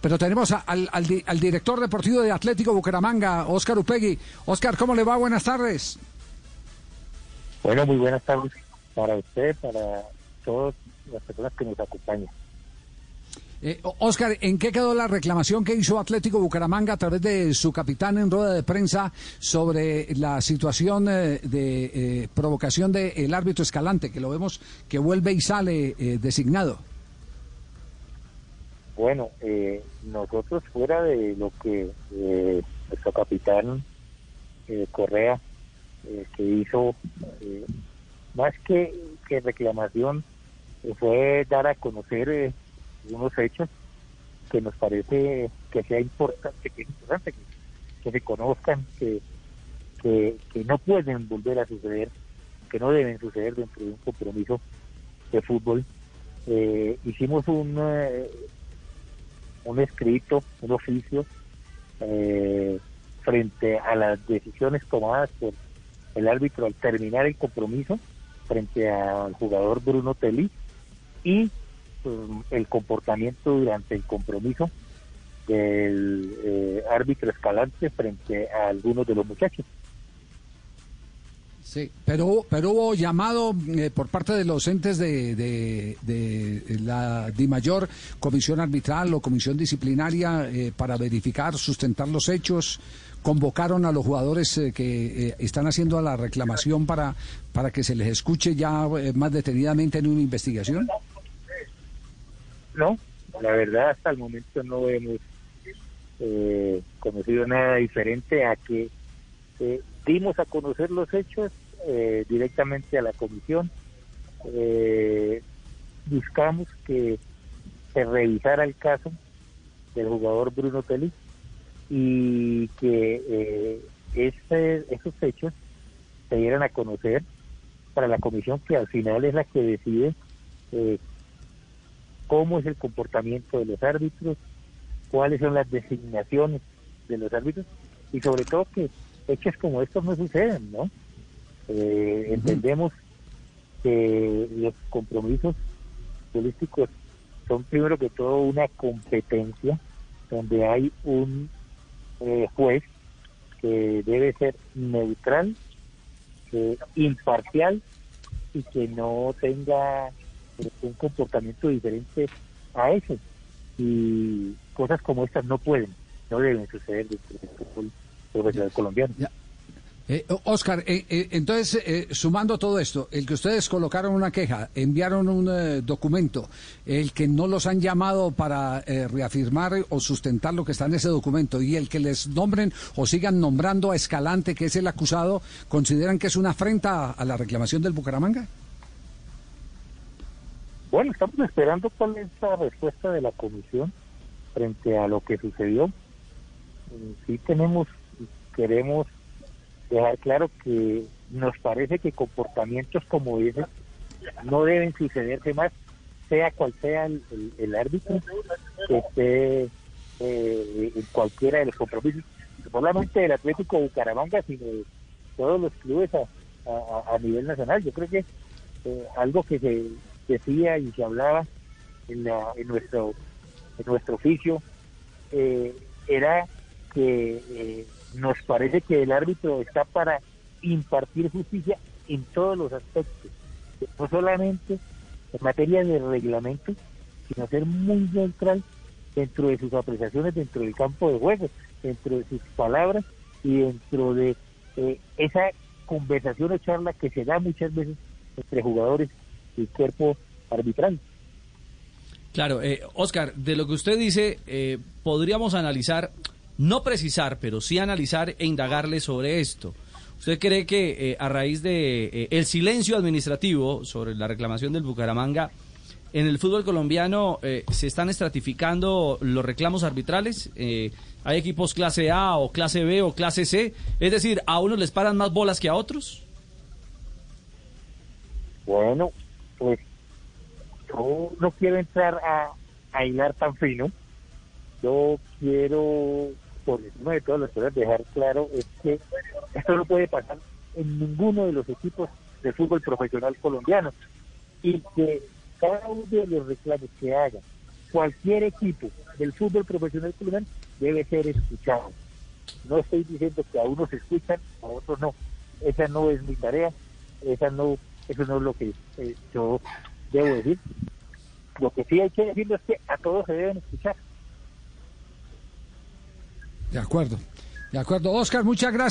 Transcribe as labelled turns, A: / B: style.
A: Pero tenemos al, al, director deportivo de Atlético Bucaramanga, Óscar Upegui. Óscar, ¿cómo le va? Buenas tardes.
B: Bueno, muy buenas tardes para usted, para todas las personas que nos acompañan.
A: Eh, Oscar, ¿en qué quedó la reclamación que hizo Atlético Bucaramanga a través de su capitán en rueda de prensa sobre la situación eh, de eh, provocación del árbitro Escalante, que lo vemos que vuelve y sale eh, designado?
B: Bueno, eh, nosotros fuera de lo que eh, nuestro capitán eh, Correa que hizo, más que, que reclamación, fue dar a conocer unos hechos que nos parece que sea importante, que importante que, se conozcan, que, que no pueden volver a suceder, que no deben suceder dentro de un compromiso de fútbol. hicimos un un escrito, un oficio, eh, frente a las decisiones tomadas por el árbitro al terminar el compromiso frente al jugador Bruno Telly y pues, el comportamiento durante el compromiso del eh, árbitro Escalante frente a algunos de los muchachos.
A: Sí, pero, pero hubo llamado eh, por parte de los entes de, de, la DIMAYOR, comisión arbitral o comisión disciplinaria, eh, para verificar, sustentar los hechos. Convocaron a los jugadores eh, que están haciendo la reclamación para, para que se les escuche ya más detenidamente en una investigación.
B: No, la verdad hasta el momento no hemos conocido nada diferente a que dimos a conocer los hechos eh, directamente a la comisión. Eh, buscamos que se revisara el caso del jugador Bruno Telly y que eh, esos hechos se dieran a conocer para la comisión que al final es la que decide cómo es el comportamiento de los árbitros, cuáles son las designaciones de los árbitros y sobre todo que hechos como estos no suceden, ¿no? Eh, entendemos que los compromisos políticos son primero que todo una competencia donde hay un eh, juez que debe ser neutral, imparcial y que no tenga eh, un comportamiento diferente a ese. Y cosas como estas no pueden, no deben suceder dentro del fútbol colombiano.
A: Eh, Oscar, eh, eh, entonces, eh, sumando todo esto, el que ustedes colocaron una queja, enviaron un documento, el que no los han llamado para reafirmar o sustentar lo que está en ese documento y el que les nombren o sigan nombrando a Escalante, que es el acusado, ¿consideran que es una afrenta a la reclamación del Bucaramanga?
B: Bueno, estamos esperando cuál es la respuesta de la comisión frente a lo que sucedió. Sí tenemos, queremos dejar claro que nos parece que comportamientos como ese no deben sucederse más, sea cual sea el, árbitro que esté eh, en cualquiera de los compromisos, no solamente del Atlético Bucaramanga, sino de todos los clubes a, nivel nacional. Yo creo que eh, algo que se decía y se hablaba en, la, en nuestro en nuestro oficio eh, era que nos parece que el árbitro está para impartir justicia en todos los aspectos, no solamente en materia de reglamento, sino ser muy neutral dentro de sus apreciaciones, dentro del campo de juego, dentro de sus palabras y dentro de eh, esa conversación o charla que se da muchas veces entre jugadores y cuerpo arbitral.
C: Claro, eh, Oscar, de lo que usted dice, eh, podríamos analizar no precisar, pero sí analizar e indagarle sobre esto. ¿Usted cree que eh, a raíz de eh, el silencio administrativo sobre la reclamación del Bucaramanga en el fútbol colombiano eh, se están estratificando los reclamos arbitrales? ¿Hay equipos clase A o clase B o clase C? Es decir, ¿a unos les paran más bolas que a otros?
B: Bueno, pues yo no quiero entrar a, a hilar tan fino. Yo quiero por encima de todas las cosas dejar claro es que esto no puede pasar en ninguno de los equipos de fútbol profesional colombiano y que cada uno de los reclamos que haga cualquier equipo del fútbol profesional colombiano debe ser escuchado. No estoy diciendo que a unos escuchan, a otros no. Esa no es mi tarea, esa no, eso no es lo que eh, yo debo decir. Lo que sí hay que decir es que a todos se deben escuchar.
A: De acuerdo, de acuerdo. Oscar, muchas gracias.